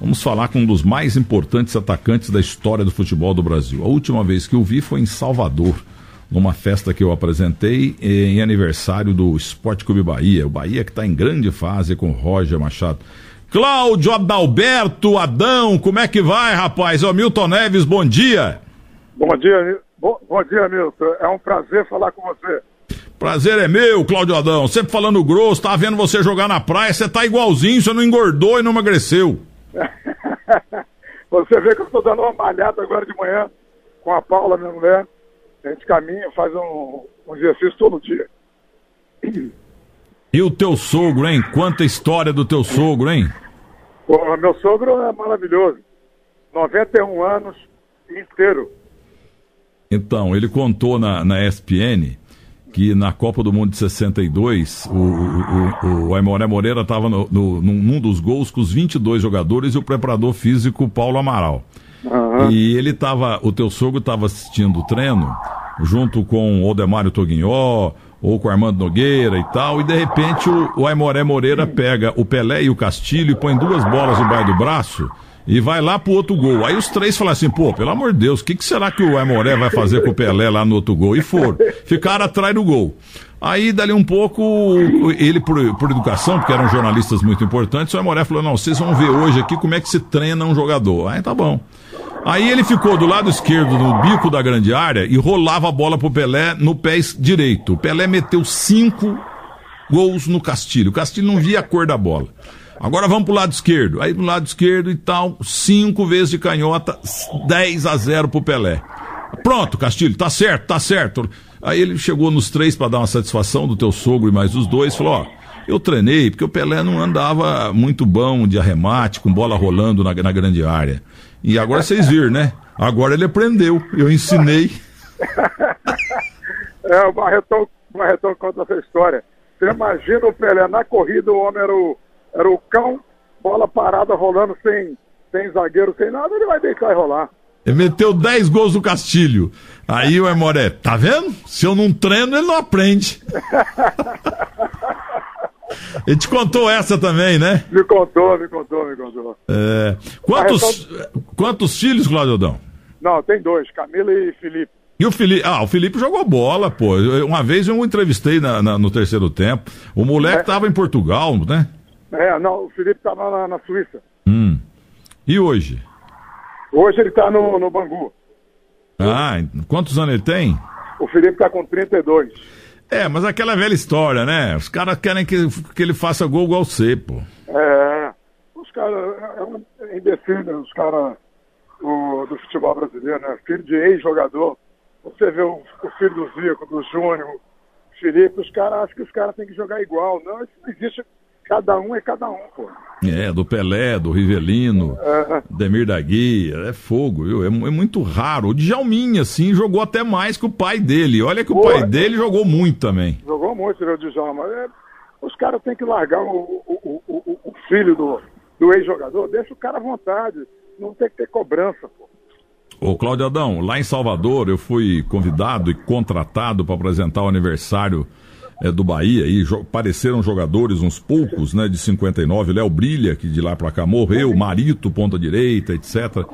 Vamos falar com um dos mais importantes atacantes da história do futebol do Brasil. A última vez que eu vi foi em Salvador, numa festa que eu apresentei em aniversário do Esporte Clube Bahia. O Bahia que está em grande fase com Roger Machado. Cláudio Adalberto Adão, como é que vai, rapaz? Ô Milton Neves, bom dia. Bom dia, bom, bom dia, Milton. É um prazer falar com você. Prazer é meu, Cláudio Adão. Sempre falando grosso, tá vendo você jogar na praia, você tá igualzinho, você não engordou e não emagreceu. você vê que eu tô dando uma malhada agora de manhã com a Paula, minha mulher. A gente caminha, faz um, um exercício todo dia. E o teu sogro, hein? Quanta história do teu sogro, hein? Pô, meu sogro é maravilhoso. 91 anos inteiro. Então, ele contou na, na ESPN que na Copa do Mundo de 62, o, o, o, Aimoré Moreira estava no, no, num dos gols com os 22 jogadores e o preparador físico Paulo Amaral. Uhum. E ele estava, o teu sogro estava assistindo o treino junto com o Odemário Toguinhó, ou com o Armando Nogueira e tal, e de repente o, o Aimoré Moreira pega o Pelé e o Castilho e põe duas bolas no bairro do braço e vai lá pro outro gol. Aí os três falam assim, pô, pelo amor de Deus, o que, que será que o Aimoré vai fazer com o Pelé lá no outro gol? E foram. Ficaram atrás do gol. Aí, dali um pouco, ele, por, por educação, porque eram jornalistas muito importantes, o Aimoré falou, não, vocês vão ver hoje aqui como é que se treina um jogador. Aí tá bom. Aí ele ficou do lado esquerdo, no bico da grande área, e rolava a bola pro Pelé no pé direito. O Pelé meteu cinco gols no Castilho. O Castilho não via a cor da bola. Agora vamos pro lado esquerdo. Aí pro lado esquerdo e tal, cinco vezes de canhota, 10 a 0 pro Pelé. Pronto, Castilho, tá certo, tá certo. Aí ele chegou nos três para dar uma satisfação do teu sogro e mais os dois, falou, ó, eu treinei, porque o Pelé não andava muito bom de arremate, com bola rolando na, na grande área. E agora vocês viram, né? Agora ele aprendeu. Eu ensinei. é, o Barretão, Barretão conta essa história. Você imagina o Pelé na corrida, o homem era o, era o cão, bola parada rolando sem, sem zagueiro, sem nada, ele vai deitar e rolar. Ele meteu 10 gols no Castilho. Aí o Emoré, tá vendo? Se eu não treino, ele não aprende. Ele te contou essa também, né? Me contou, me contou, me contou. É... Quantos, quantos filhos, Claudio Adão? Não, tem dois, Camila e Felipe. E o Felipe, ah, o Felipe jogou bola, pô. Uma vez eu entrevistei na, na, no terceiro tempo. O moleque é. tava em Portugal, né? É, não, o Felipe tava na, na Suíça. Hum. E hoje? Hoje ele tá no, no Bangu. Ah, quantos anos ele tem? O Felipe tá com 32. É, mas aquela velha história, né? Os caras querem que, que ele faça gol igual você, pô. É, os caras, é, é indefino, os caras do, do, futebol brasileiro, né? Filho de ex-jogador. Você vê o, o, filho do Zico, do Júnior, Felipe, os caras acham que os caras têm que jogar igual. Não, isso não existe Cada um é cada um, pô. É, do Pelé, do Rivelino, é. Demir da Guia, é fogo, viu? É, é, muito raro. O Djalminha, assim, jogou até mais que o pai dele. Olha que pô, o pai dele jogou muito também. Jogou muito, né, o Djalma. É, os caras têm que largar o, o, o, o filho do, do ex-jogador, deixa o cara à vontade. Não tem que ter cobrança, pô. Ô Cláudio Adão, lá em Salvador eu fui convidado e contratado para apresentar o aniversário é, do Bahia e jo apareceram jogadores, uns poucos, né, de 59, Léo Brilha, que de lá para cá morreu, Marito, ponta direita, etc.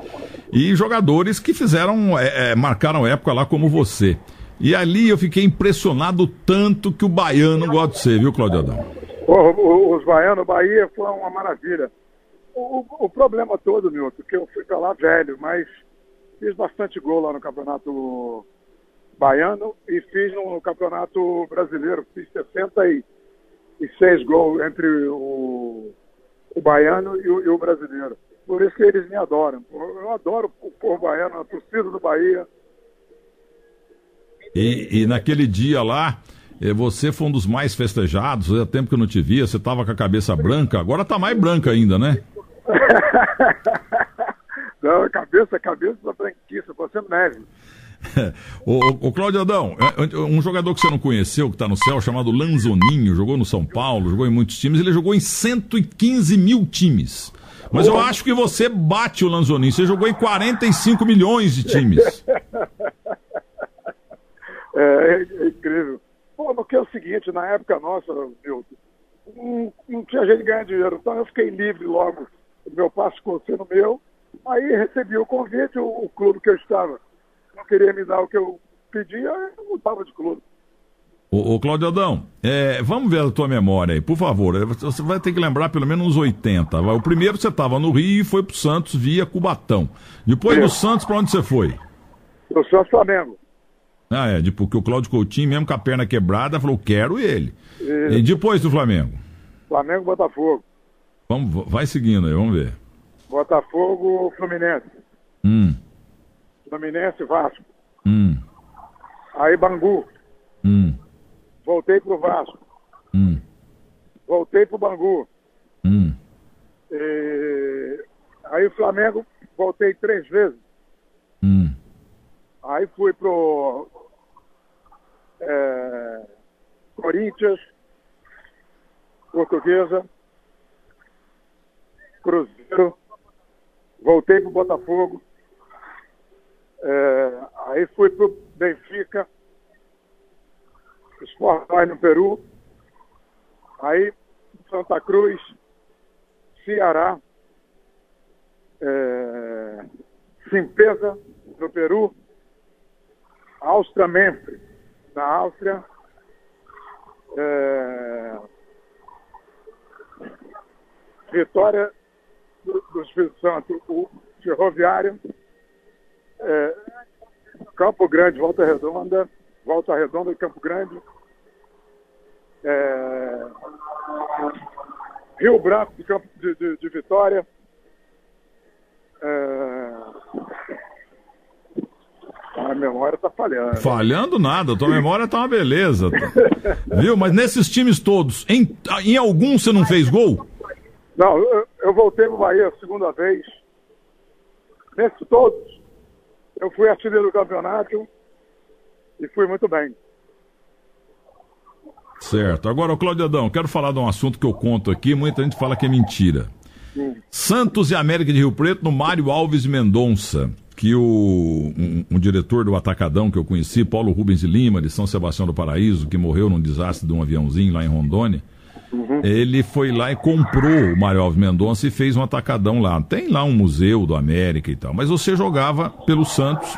E jogadores que fizeram, é, é, marcaram época lá como você. E ali eu fiquei impressionado tanto que o baiano gosta de você, viu, Claudio Adão? os baianos, Bahia foi uma maravilha. O, o, o problema todo, Milton, que eu fui para lá velho, mas fiz bastante gol lá no campeonato baiano e fiz no Campeonato Brasileiro, fiz 66 gols entre o, o baiano e o, e o, brasileiro. Por isso que eles me adoram. Eu adoro o povo baiano, a torcida do Bahia. E, e naquele dia lá, eh, você foi um dos mais festejados, fazia tempo que eu não te via, você estava com a cabeça branca, agora está mais branca ainda, né? não, cabeça, cabeça da branquiça, você neve. O, o Cláudio Adão, é, um jogador que você não conheceu, que está no céu, chamado Lanzoninho, jogou no São Paulo, jogou em muitos times, ele jogou em 115 mil times. Mas eu acho que você bate o Lanzoninho, você jogou em 45 milhões de times. É, é incrível. Pô, porque é o seguinte, na época nossa, meu, não, não tinha jeito de ganhar dinheiro, então eu fiquei livre logo meu passo ficou sendo meu. Aí recebi o convite, o, o clube que eu estava não queria me dar o que eu pedia, eu mudava de clube. Ô, ô Claudio Adão, é, vamos ver a tua memória aí, por favor. É, você vai ter que lembrar pelo menos uns 80. O primeiro você estava no Rio e foi pro Santos via Cubatão. Depois do Santos, para onde você foi? Eu sou Flamengo. Ah, é, porque o Cláudio Coutinho, mesmo com a perna quebrada, falou, quero ele. Isso. E depois do Flamengo? Flamengo Botafogo. Vamos, vai seguindo aí, vamos ver. Botafogo Fluminense. Hum. Fluminense Vasco. Hum. Aí Bangu. Hum. Voltei pro Vasco. Hum. Voltei pro Bangu. Hum. E... Aí o Flamengo, voltei três vezes. Hum. Aí fui pro é... Corinthians, Portuguesa, Cruzeiro, voltei pro Botafogo. É... Aí fui pro Benfica, Sport no Peru, aí Santa Cruz, Ceará, é, Simpesa no Peru, Áustria Memphis na Áustria, é, Vitória do, do Espírito Santo, o Ferroviário, é, Campo Grande, Volta Redonda, Volta Redonda e Campo Grande, é, Rio Branco de, Campo, de, de, de Vitória, é, a memória está falhando. Falhando nada, tua memória tá uma beleza. Viu? Mas nesses times todos, em, em algum você não fez gol? Não, eu, eu voltei pro Bahia a segunda vez. Nesses todos, eu fui artilheiro do campeonato e fui muito bem. Certo. Agora, Cláudio Adão, quero falar de um assunto que eu conto aqui, muita gente fala que é mentira. Hum. Santos e América de Rio Preto no Mário Alves Mendonça, que o um, um, diretor do Atacadão que eu conheci, Paulo Rubens de Lima, de São Sebastião do Paraíso, que morreu num desastre de um aviãozinho lá em Rondônia, Uhum. Ele foi lá e comprou o Mário Alves Mendonça e fez um atacadão lá. Tem lá um museu do América e tal. Mas você jogava pelo Santos,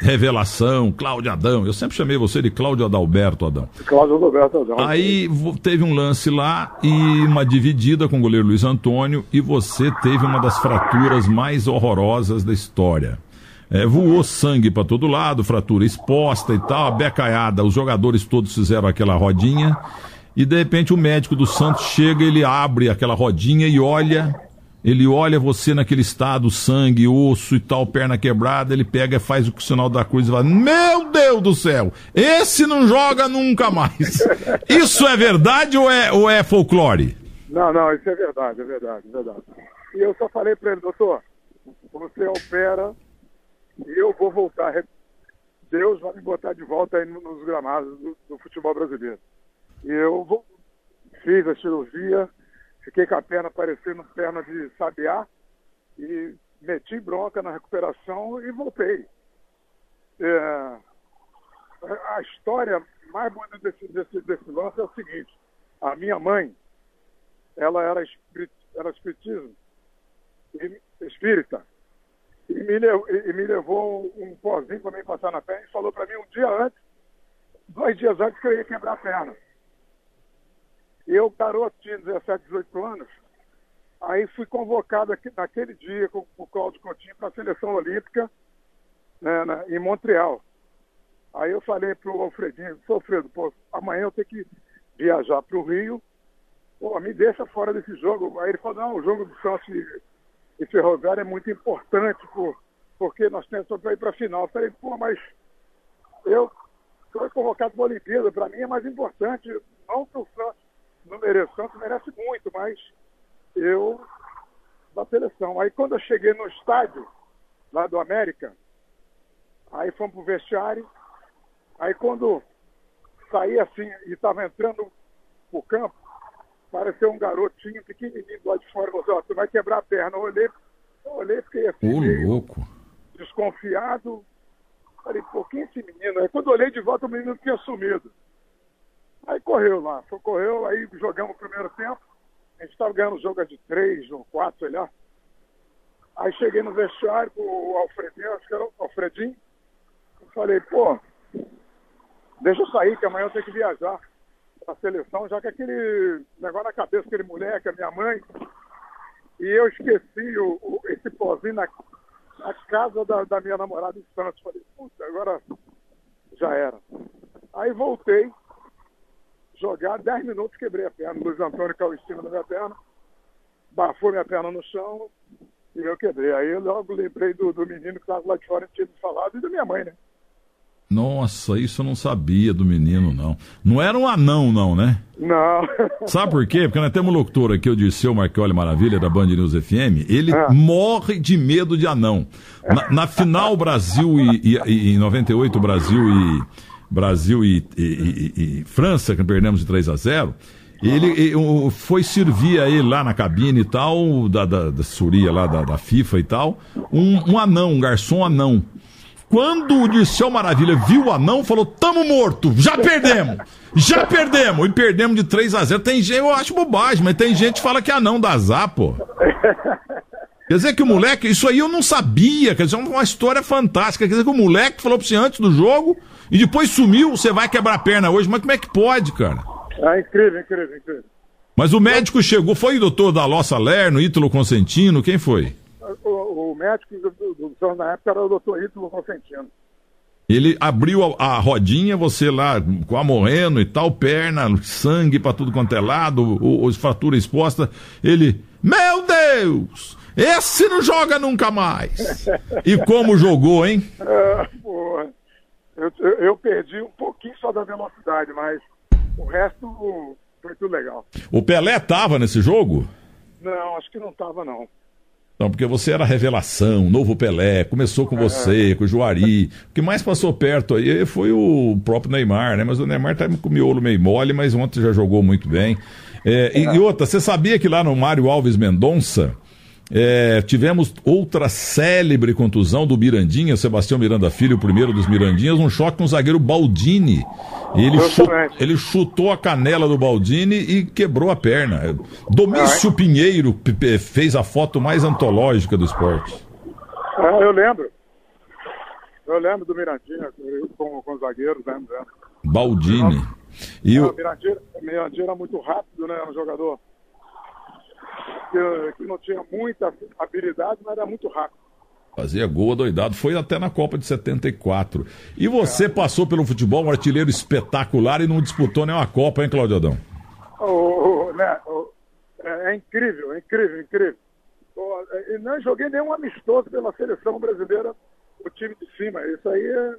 revelação, Cláudio Adão. Eu sempre chamei você de Cláudio Adalberto Adão. Cláudio Adalberto Adão. Aí teve um lance lá e uma dividida com o goleiro Luiz Antônio e você teve uma das fraturas mais horrorosas da história. É, voou sangue para todo lado, fratura exposta e tal, a becaiada, os jogadores todos fizeram aquela rodinha e de repente o médico do Santos chega, ele abre aquela rodinha e olha, ele olha você naquele estado, sangue, osso e tal, perna quebrada, ele pega e faz o sinal da cruz e fala: Meu Deus do céu, esse não joga nunca mais. Isso é verdade ou é, ou é folclore? Não, não, isso é verdade, é verdade, é verdade. E eu só falei para ele, doutor, você opera e eu vou voltar. Deus vai me botar de volta aí nos gramados do, do futebol brasileiro. Eu fiz a cirurgia, fiquei com a perna parecendo perna de sabiá e meti bronca na recuperação e voltei. É, a história mais bonita desse, desse, desse lance é o seguinte: a minha mãe, ela era, espirit, era espiritismo, espírita, e me, levou, e me levou um pozinho para mim passar na perna e falou para mim um dia antes, dois dias antes, que eu ia quebrar a perna. Eu, garoto, tinha 17, 18 anos, aí fui convocado aqui, naquele dia com, o Cláudio Coutinho para a seleção olímpica né, na, em Montreal. Aí eu falei para o Alfredinho, Alfredo, pô, amanhã eu tenho que viajar para o Rio, pô, me deixa fora desse jogo. Aí ele falou, não, o jogo do Santos e, Ferroviário é muito importante, porque nós temos para ir para a final. Eu falei, pô, mas eu fui convocado para a Olimpíada, para mim é mais importante, não para o Santos não mereço tanto, merece muito, mas eu da seleção. Aí quando eu cheguei no estádio lá do América, aí fomos pro vestiário, aí quando saí assim e estava entrando pro campo, pareceu um garotinho pequenininho lá de fora, falou, ó, tu vai quebrar a perna. Eu olhei, eu olhei, fiquei assim, Ô, louco. desconfiado. Falei, pô, quem é esse menino? Aí quando eu olhei de volta, o menino tinha sumido. Aí correu lá, foi, correu, aí jogamos o primeiro tempo. A gente estava ganhando jogo de três ou quatro, sei lá. Aí cheguei no vestiário com o Alfredinho, acho que era o Alfredinho. Eu falei, pô, deixa eu sair, que amanhã eu tenho que viajar pra seleção, já que aquele negócio na cabeça, aquele moleque, a minha mãe. E eu esqueci o, o esse pozinho na, na casa da, da, minha namorada em Santos. Falei, puta, agora já era. Aí voltei, jogar 10 minutos, quebrei a perna. O Luiz Antônio caiu em cima da minha perna, bafou minha perna no chão e eu quebrei. Aí eu logo lembrei do, do menino que estava lá de fora, tinha me falado, e da minha mãe, né? Nossa, isso eu não sabia do menino, não. Não era um anão, não, né? Não. Sabe por quê? Porque nós temos um locutor aqui, o Dirceu Marchioli Maravilha, da Band News FM. Ele é. morre de medo de anão. Na, na final, Brasil e, e, e, em 98, Brasil e Brasil e, e, e França, que perdemos de 3 a 0 ele, foi servir a ele lá na cabine e tal, da, da, da Suria lá, da, da FIFA e tal, um, um anão, um garçom anão. Quando o Dirceu Maravilha viu o anão, falou: tamo morto, já perdemos, já perdemos. E perdemos de 3 a 0 Tem gente, eu acho bobagem, mas tem gente que fala que é anão dá azar, pô. Quer dizer que o moleque, isso aí eu não sabia, quer dizer, é uma história fantástica. Quer dizer que o moleque falou pra você antes do jogo e depois sumiu, você vai quebrar a perna hoje, mas como é que pode, cara? É incrível, incrível, incrível. Mas o médico chegou, foi o doutor da Lossa Lerno, Ítalo Consentino, quem foi? O, o médico do, do, do, na época era o doutor Ítalo Consentino. Ele abriu a, a, rodinha, você lá com a morrendo e tal, perna, sangue para tudo quanto é lado, os fratura exposta. Ele, meu Deus, esse não joga nunca mais. E como jogou, hein? É, porra. Eu, eu, perdi um pouquinho só da velocidade, mas o resto foi tudo legal. O Pelé tava nesse jogo? Não, acho que não tava não. Não, porque você era revelação, novo Pelé, começou com é. você, com o Juari. O que mais passou perto aí foi o próprio Neymar, né? Mas o Neymar tá com o miolo meio mole, mas ontem já jogou muito bem. É, e, e outra, você sabia que lá no Mário Alves Mendonça, é, tivemos outra célebre contusão do Mirandinha, Sebastião Miranda Filho, o primeiro dos Mirandinhas, um choque com o zagueiro Baldini. Ele, ele chutou a canela do Baldini e quebrou a perna. Domício ah, Pinheiro fez a foto mais antológica do esporte. Ah, eu lembro. Eu lembro do Mirandinha com, com os zagueiros, lembro, lembro. Baldini. E o... Mirandinha, Mirandinha era muito rápido, né? Um jogador que, que não tinha muita habilidade, mas era muito rápido. Fazia gol doidado, foi até na Copa de 74. E você é. passou pelo futebol, um artilheiro espetacular e não disputou nenhuma Copa, hein, Claudio Adão? Oh, oh, né, oh, é, é, incrível, é incrível, incrível. e não joguei nenhum amistoso pela seleção brasileira, o time de cima. Isso aí é,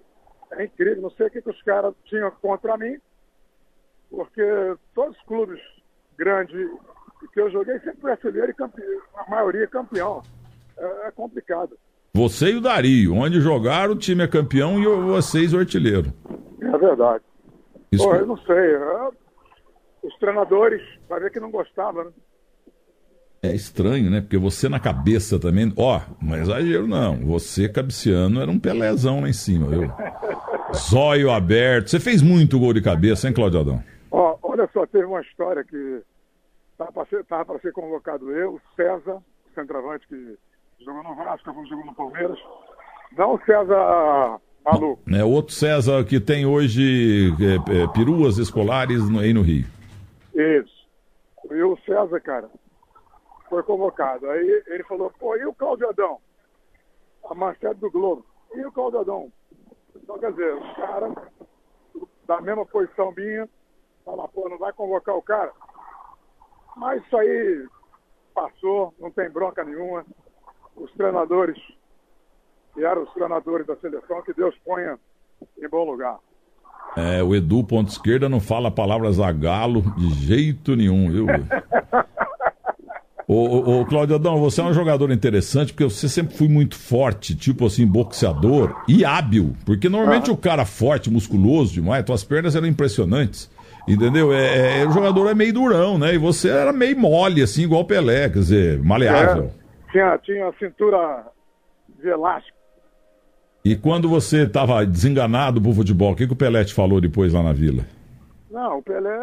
é incrível. Não sei o que, que os caras tinham contra mim, porque todos os clubes grandes que eu joguei sempre fui artilheiro e campeão, a maioria campeão. É, é, complicado. Você e o Dario, onde jogaram, o time é campeão e vocês o artilheiro. É verdade. Isso... Pô, eu não sei. É... Os treinadores, vai ver que não gostavam, né? É estranho, né? Porque você na cabeça também. Ó, oh, não é exagero, não. Você, cabiciano, era um pelézão lá em cima, viu? Zóio aberto. Você fez muito gol de cabeça, hein, Claudio Adão? Ó, olha só, teve uma história que Estava para ser, tava ser convocado eu, César, o centroavante que jogou no Vasco, jogou no Palmeiras. Não o César maluco. É outro César que tem hoje é, é, peruas escolares aí no Rio. Isso. E o César, cara, foi convocado. Aí ele falou, pô, e o Cláudio Adão? A manchete do Globo. E o Cláudio Adão? Então, quer dizer, os caras da mesma posição minha, fala, pô, não vai convocar o cara? Mas isso aí passou, não tem bronca nenhuma. Os treinadores, que eram os treinadores da seleção, que Deus ponha em bom lugar. É, o Edu, ponto esquerda, não fala palavras a galo de jeito nenhum, viu? Ô, ô, ô Cláudio Adão, você é um jogador interessante porque você sempre foi muito forte, tipo assim, boxeador e hábil. Porque normalmente ah. o cara forte, musculoso demais, tuas pernas eram impressionantes. Entendeu? É, é, o jogador é meio durão, né? E você era meio mole, assim, igual o Pelé, quer dizer, maleável. É, tinha, tinha a cintura de elástico. E quando você estava desenganado pro futebol, o que, que o Pelé te falou depois lá na vila? Não, o Pelé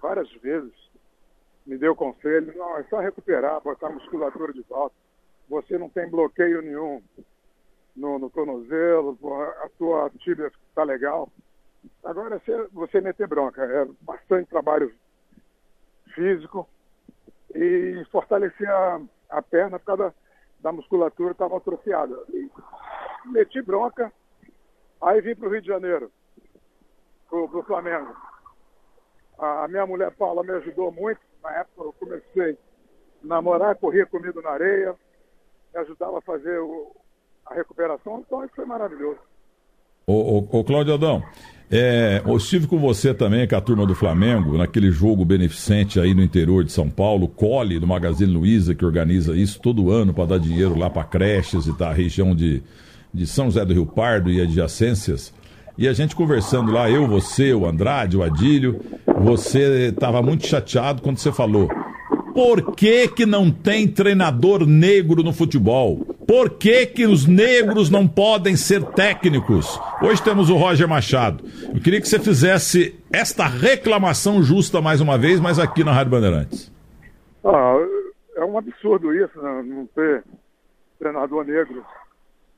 várias vezes me deu conselho, não, é só recuperar, botar a musculatura de volta. você não tem bloqueio nenhum no, no tornozelo, a tua tíbia está legal. Agora você, você meter bronca, é bastante trabalho físico e fortalecer a, a perna por causa da, da musculatura estava atrofiada. E meti bronca, aí vim para o Rio de Janeiro, para o Flamengo. A minha mulher Paula me ajudou muito. Na época eu comecei a namorar, corria comigo na areia, me ajudava a fazer o, a recuperação, então isso foi maravilhoso. Ô, ô, ô Cláudio Adão, é, eu estive com você também, com a turma do Flamengo, naquele jogo beneficente aí no interior de São Paulo, Cole, do Magazine Luiza, que organiza isso todo ano para dar dinheiro lá para creches e tá, a região de, de São José do Rio Pardo e adjacências. E a gente conversando lá, eu, você, o Andrade, o Adílio, você estava muito chateado quando você falou: por que, que não tem treinador negro no futebol? Por que, que os negros não podem ser técnicos? Hoje temos o Roger Machado. Eu queria que você fizesse esta reclamação justa mais uma vez, mas aqui na Rádio Bandeirantes. Ah, é um absurdo isso, né? não ter treinador negro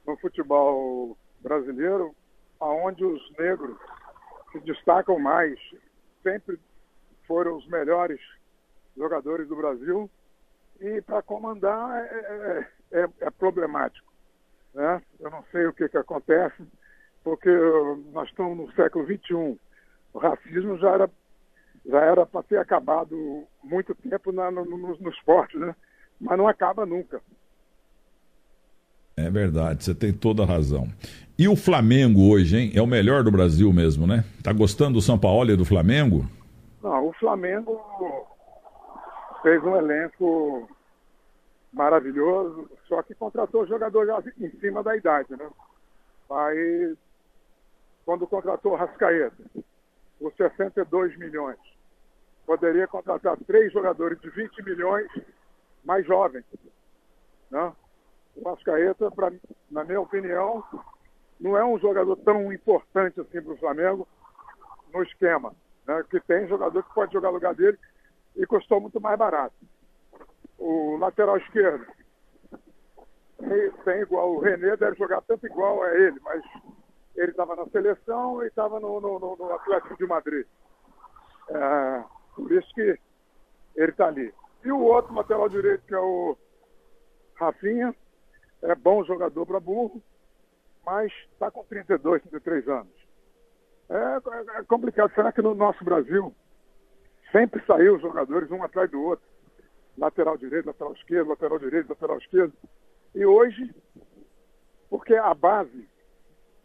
no futebol brasileiro aonde os negros se destacam mais, sempre foram os melhores jogadores do Brasil e para comandar é, é, é, problemático. Né? Eu não sei o que, que acontece, porque nós estamos no século XXI. O racismo já era já era para ter acabado muito tempo na, no, no, no esporte, né? mas não acaba nunca. É verdade, você tem toda a razão. E o Flamengo hoje, hein? É o melhor do Brasil mesmo, né? Tá gostando do São Paulo e do Flamengo? Não, o Flamengo fez um elenco maravilhoso, só que contratou jogador já em cima da idade, né? Aí, quando contratou o Rascaeta, por 62 milhões, poderia contratar três jogadores de 20 milhões mais jovens, né? o Ascaeta, pra, na minha opinião, não é um jogador tão importante assim para o Flamengo no esquema. Né? Que tem jogador que pode jogar no lugar dele e custou muito mais barato. O lateral esquerdo tem, igual, o René deve jogar tanto igual a ele, mas ele estava na seleção e estava no, no, no, Atlético de Madrid. É, por isso que ele está ali. E o outro lateral direito, que é o Rafinha, é bom jogador para burro, mas está com 32, 33 anos. É, é, complicado. Será que no nosso Brasil sempre saiu os jogadores um atrás do outro? Lateral direito, lateral esquerdo, lateral direito, lateral esquerdo. E hoje, porque a base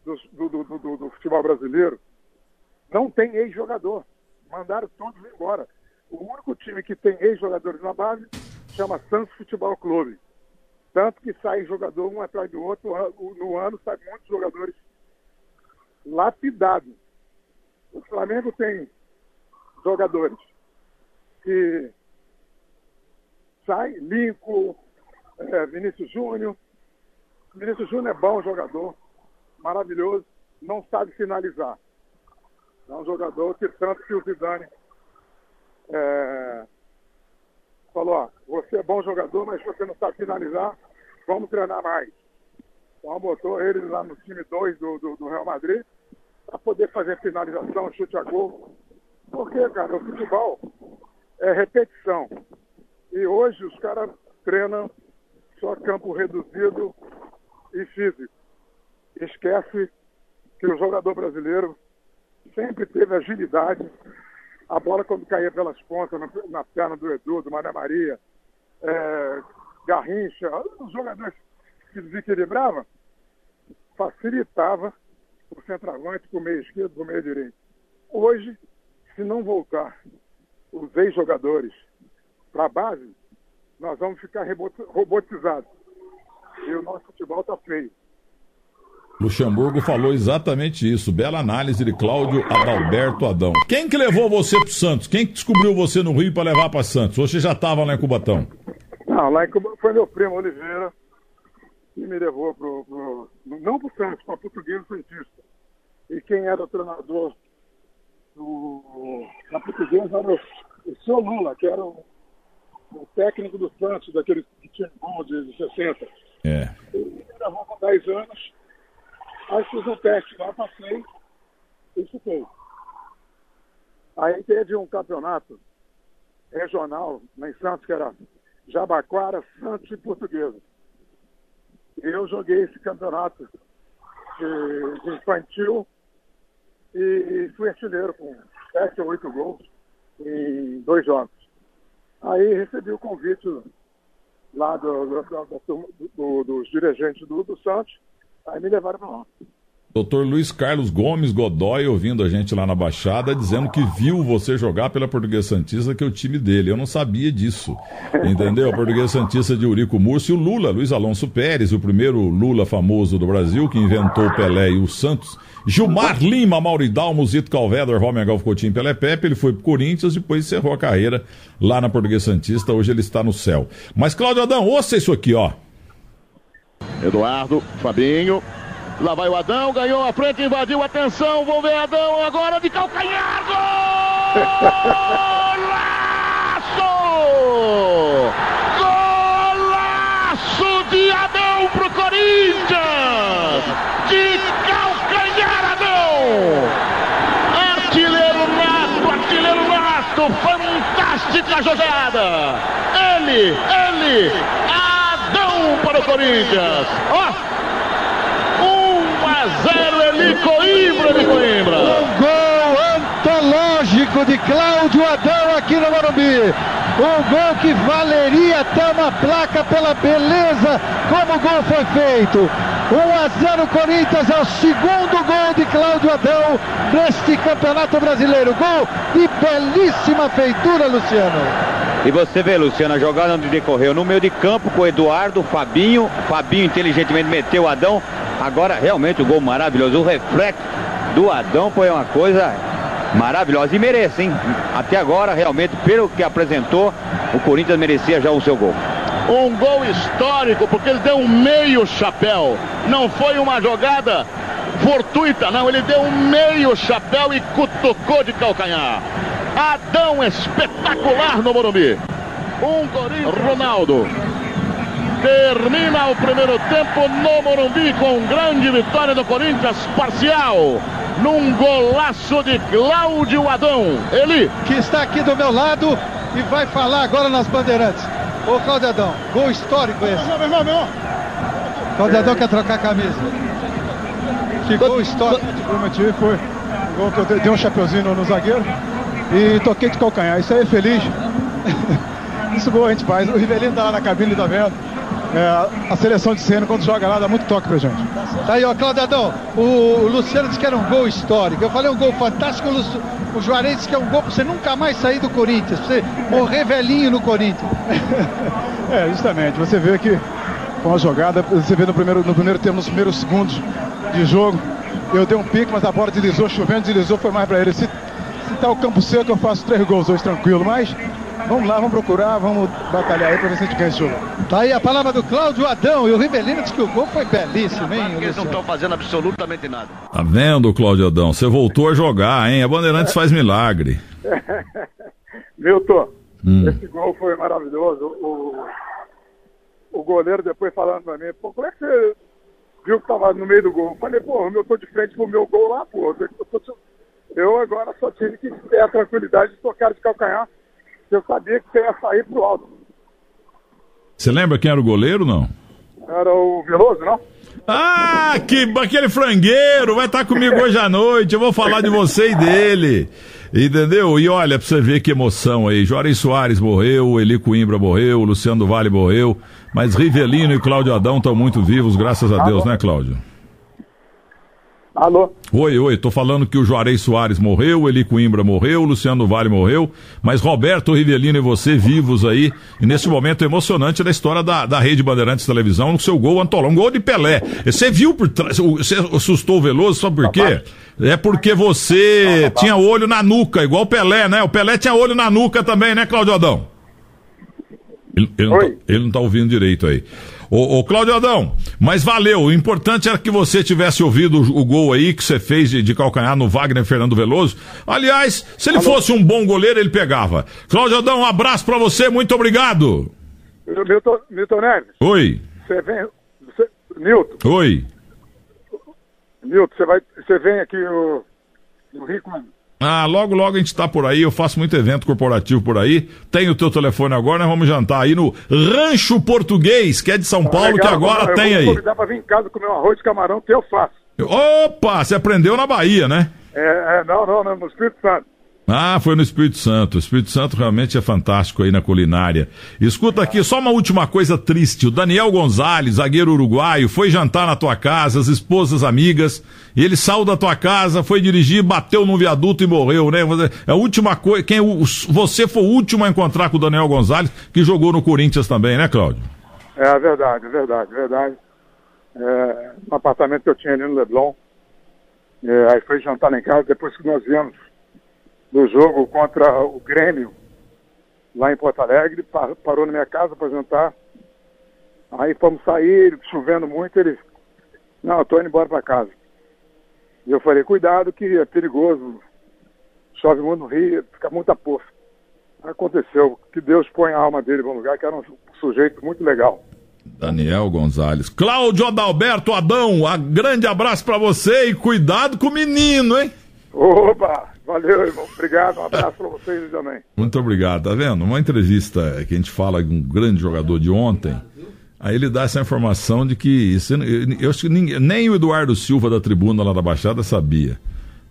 do, do, do, do futebol brasileiro não tem ex-jogador. Mandaram todos embora. O único time que tem ex-jogadores na base chama Santos Futebol Clube. Tanto que sai jogador um atrás do outro, no ano sai muitos jogadores lapidados. O Flamengo tem jogadores que sai, Lincoln, é, Vinícius Júnior. Vinícius Júnior é bom jogador, maravilhoso, não sabe finalizar. É um jogador que tanto que o Zidane é, falou, ó, você é bom jogador, mas você não sabe finalizar, vamos treinar mais. Então botou ele lá no time 2 do, do, do, Real Madrid para poder fazer finalização, chute a gol. Porque, cara, o futebol é repetição. E hoje os caras treinam só campo reduzido e físico. Esquece que o jogador brasileiro sempre teve agilidade, a bola quando caía pelas pontas, na, na perna do Edu, do Maria Maria, é, Garrincha, os jogadores que desequilibravam, facilitava o centroavante para o meio esquerdo, para o meio direito. Hoje, se não voltar os ex-jogadores para a base, nós vamos ficar robotizados. E o nosso futebol está feio. Luxemburgo falou exatamente isso. Bela análise de Cláudio Adalberto Adão. Quem que levou você para Santos? Quem que descobriu você no Rio para levar para Santos? Ou você já estava lá em Cubatão? Não, lá em Cubatão foi meu primo Oliveira que me levou pro, pro não para o Santos, para Português Santista. E quem era o treinador do, da Portuguesa era o, o seu Lula, que era o, o técnico do Santos, daquele que tinha gol de 60. É. Ele gravou com 10 anos. Aí fiz um teste lá, passei e fiquei. Aí teve um campeonato regional lá em Santos, que era Jabaquara, Santos e Portuguesa. E eu joguei esse campeonato de, de infantil e, e fui artilheiro com sete ou oito gols em dois jogos. Aí recebi o convite lá do, do, do, dos dirigentes do, Santos, aí me levaram para lá. Doutor Luiz Carlos Gomes Godoy ouvindo a gente lá na Baixada, dizendo que viu você jogar pela Portuguesa Santista, que é o time dele. Eu não sabia disso. Entendeu? A Portuguesa Santista de Urico Múrcio e o Lula, Luiz Alonso Pérez, o primeiro Lula famoso do Brasil, que inventou o Pelé e o Santos. Gilmar Lima, Mauridal, Musito Calvedor, Romero Galvo Coutinho, Pelé Pepe, ele foi pro Corinthians, depois encerrou a carreira lá na Portuguesa Santista, hoje ele está no céu. Mas, Cláudio Adão, ouça isso aqui, ó. Eduardo, Fabinho, Lá vai o Adão, ganhou a frente, invadiu, atenção, vou ver Adão agora de calcanhar, golaço! Golaço de Adão pro Corinthians! De calcanhar, Adão! Artilheiro nato, artilheiro nato, fantástica jogada! Ele, ele, Adão para o Corinthians! Ó! Oh! 0 Eli Coimbra de Coimbra. Um gol antológico de Cláudio Adão aqui no Morumbi. Um gol que valeria até uma placa pela beleza como o gol foi feito. 1 a 0 Corinthians é o segundo gol de Cláudio Adão neste Campeonato Brasileiro. Gol de belíssima feitura, Luciano. E você vê, Luciano, a jogada onde decorreu no meio de campo com o Eduardo, Fabinho. Fabinho inteligentemente meteu o Adão. Agora, realmente, o gol maravilhoso. O reflexo do Adão foi uma coisa maravilhosa. E merece, hein? Até agora, realmente, pelo que apresentou, o Corinthians merecia já o seu gol. Um gol histórico, porque ele deu um meio chapéu. Não foi uma jogada fortuita, não. Ele deu um meio chapéu e cutucou de calcanhar. Adão espetacular no Morumbi. Um Corinthians. Ronaldo. Termina o primeiro tempo no Morumbi com grande vitória do Corinthians, parcial. Num golaço de Cláudio Adão. Ele. Que está aqui do meu lado e vai falar agora nas bandeirantes. Ô Cláudio Adão, gol histórico esse. Meu irmão, meu irmão. Cláudio Adão quer trocar a camisa. Que gol histórico. Prometi, foi um gol que eu dei um chapeuzinho no zagueiro e toquei de calcanhar. Isso aí é feliz. Isso gol a gente faz. O Rivelino tá lá na cabine, tá vendo? É, a seleção de cena, quando joga lá, dá muito toque pra gente. Tá aí, ó, Cláudio Adão, o Luciano disse que era um gol histórico. Eu falei um gol fantástico, o, o Juarez disse que é um gol pra você nunca mais sair do Corinthians, pra você morrer velhinho no Corinthians. é, justamente. Você vê que com a jogada, você vê no primeiro, no primeiro tempo, nos primeiros segundos de jogo, eu dei um pique, mas a bola deslizou, chovendo, deslizou, foi mais pra ele. Se, se tá o campo seco, eu faço três gols hoje tranquilo, mas Vamos lá, vamos procurar, vamos batalhar aí para ver se a gente ganha esse jogo. Tá aí a palavra do Cláudio Adão e o Rivelino disse que o gol foi belíssimo, hein? Eles não estão fazendo absolutamente nada. Tá vendo, Cláudio Adão? Você voltou a jogar, hein? A Bandeirantes faz milagre. Milton, hum. esse gol foi maravilhoso. O, o goleiro depois falando pra mim, pô, como é que você viu que tava no meio do gol? Eu falei, pô, eu tô de frente pro meu gol lá, pô. Eu agora só tive que ter a tranquilidade de tocar de calcanhar eu sabia que você ia sair pro alto. Você lembra quem era o goleiro, não? Era o Veloso, não? Ah, que, aquele frangueiro vai estar tá comigo hoje à noite. Eu vou falar de você e dele. Entendeu? E olha, pra você ver que emoção aí. Juarez Soares morreu, Eli Coimbra morreu, Luciano Vale morreu. Mas Rivelino e Cláudio Adão estão muito vivos, graças a Deus, né, Cláudio? Alô? Oi, oi, tô falando que o Juarez Soares morreu, Eli Coimbra morreu, Luciano Vale morreu, mas Roberto Rivelino e você vivos aí, e nesse momento emocionante da história da, da Rede Bandeirantes Televisão, no seu gol antolão, um gol de Pelé. Você viu por trás, você assustou o Veloso, sabe por quê? É porque você tinha olho na nuca, igual o Pelé, né? O Pelé tinha olho na nuca também, né, Claudio Adão? Ele, ele, não tá, ele não tá ouvindo direito aí. Ô, ô Cláudio Adão, mas valeu. O importante era que você tivesse ouvido o, o gol aí que você fez de, de, calcanhar no Wagner Fernando Veloso. Aliás, se ele Alô? fosse um bom goleiro, ele pegava. Cláudio Adão, um abraço para você, muito obrigado. Milton, Milton Neves. Oi. Você vem. Você, Milton. Oi. Milton, você, vai, você vem aqui no, no Rio quando? Ah, logo, logo a gente tá por aí. Eu faço muito evento corporativo por aí. Tem o teu telefone agora, nós vamos jantar aí no Rancho Português, que é de São Paulo, legal, que agora eu tem aí. Se convidar pra vir em casa comer um arroz de camarão que eu faço. Opa, você aprendeu na Bahia, né? É, é não, não, não, no Espírito Santo. Ah, foi no Espírito Santo. O Espírito Santo realmente é fantástico aí na culinária. Escuta aqui, só uma última coisa triste. O Daniel Gonzalez, zagueiro uruguaio, foi jantar na tua casa, as esposas amigas, ele saiu da tua casa, foi dirigir, bateu num viaduto e morreu, né? É a última coisa. Quem, você foi o último a encontrar com o Daniel Gonzalez, que jogou no Corinthians também, né, Cláudio? É verdade, é verdade, é verdade. É, no apartamento que eu tinha ali no Leblon. É, aí foi jantar lá em casa, depois que nós viemos do jogo contra o Grêmio, lá em Porto Alegre, parou na minha casa para jantar. Aí fomos sair, chovendo muito, ele, não, eu tô indo embora para casa. E eu falei, cuidado que é perigoso, chove muito no Rio, fica muita poça. Aconteceu, que Deus põe a alma dele bom lugar, que era um sujeito muito legal. Daniel Gonzalez. Cláudio Adalberto Adão, um grande abraço para você e cuidado com o menino, hein? Opa! Valeu, irmão. Obrigado. Um abraço para vocês também. Muito obrigado. Tá vendo? Uma entrevista que a gente fala de um grande jogador de ontem. Aí ele dá essa informação de que isso, eu acho que ninguém, nem o Eduardo Silva da tribuna lá da Baixada sabia.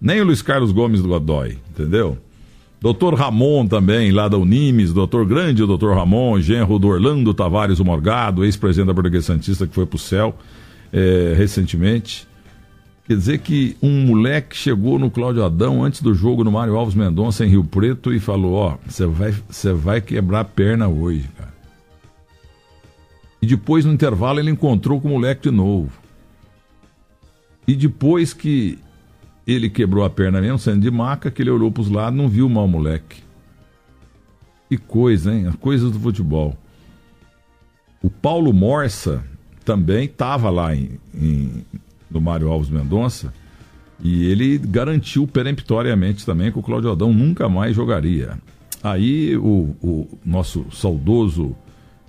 Nem o Luiz Carlos Gomes do Godoy, entendeu? Doutor Ramon também, lá da Unimes, doutor grande, doutor Ramon, genro do Orlando Tavares o Morgado, ex-presidente da Bordeguesa Santista que foi pro céu é, recentemente. Quer dizer que um moleque chegou no Cláudio Adão antes do jogo no Mário Alves Mendonça em Rio Preto e falou: Ó, você vai, vai quebrar a perna hoje, cara. E depois, no intervalo, ele encontrou com o moleque de novo. E depois que ele quebrou a perna mesmo, sendo de maca, que ele olhou para os lados não viu mal o moleque. Que coisa, hein? As coisas do futebol. O Paulo Morsa também estava lá em, em do Mário Alves Mendonça, e ele garantiu peremptoriamente também que o Cláudio Adão nunca mais jogaria. Aí o, o nosso saudoso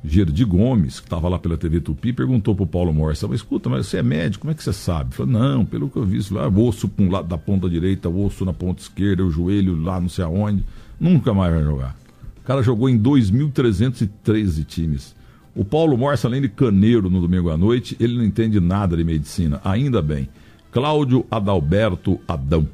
Gerdi Gomes, que estava lá pela TV Tupi, perguntou para o Paulo Morsa, mas escuta, mas você é médico, como é que você sabe? Falou, não, pelo que eu vi, lá, osso para um lado da ponta direita, osso na ponta esquerda, o joelho lá não sei aonde, nunca mais vai jogar. O cara jogou em 2.313 times. O Paulo Morsa, além de caneiro no domingo à noite, ele não entende nada de medicina, ainda bem. Cláudio Adalberto Adão.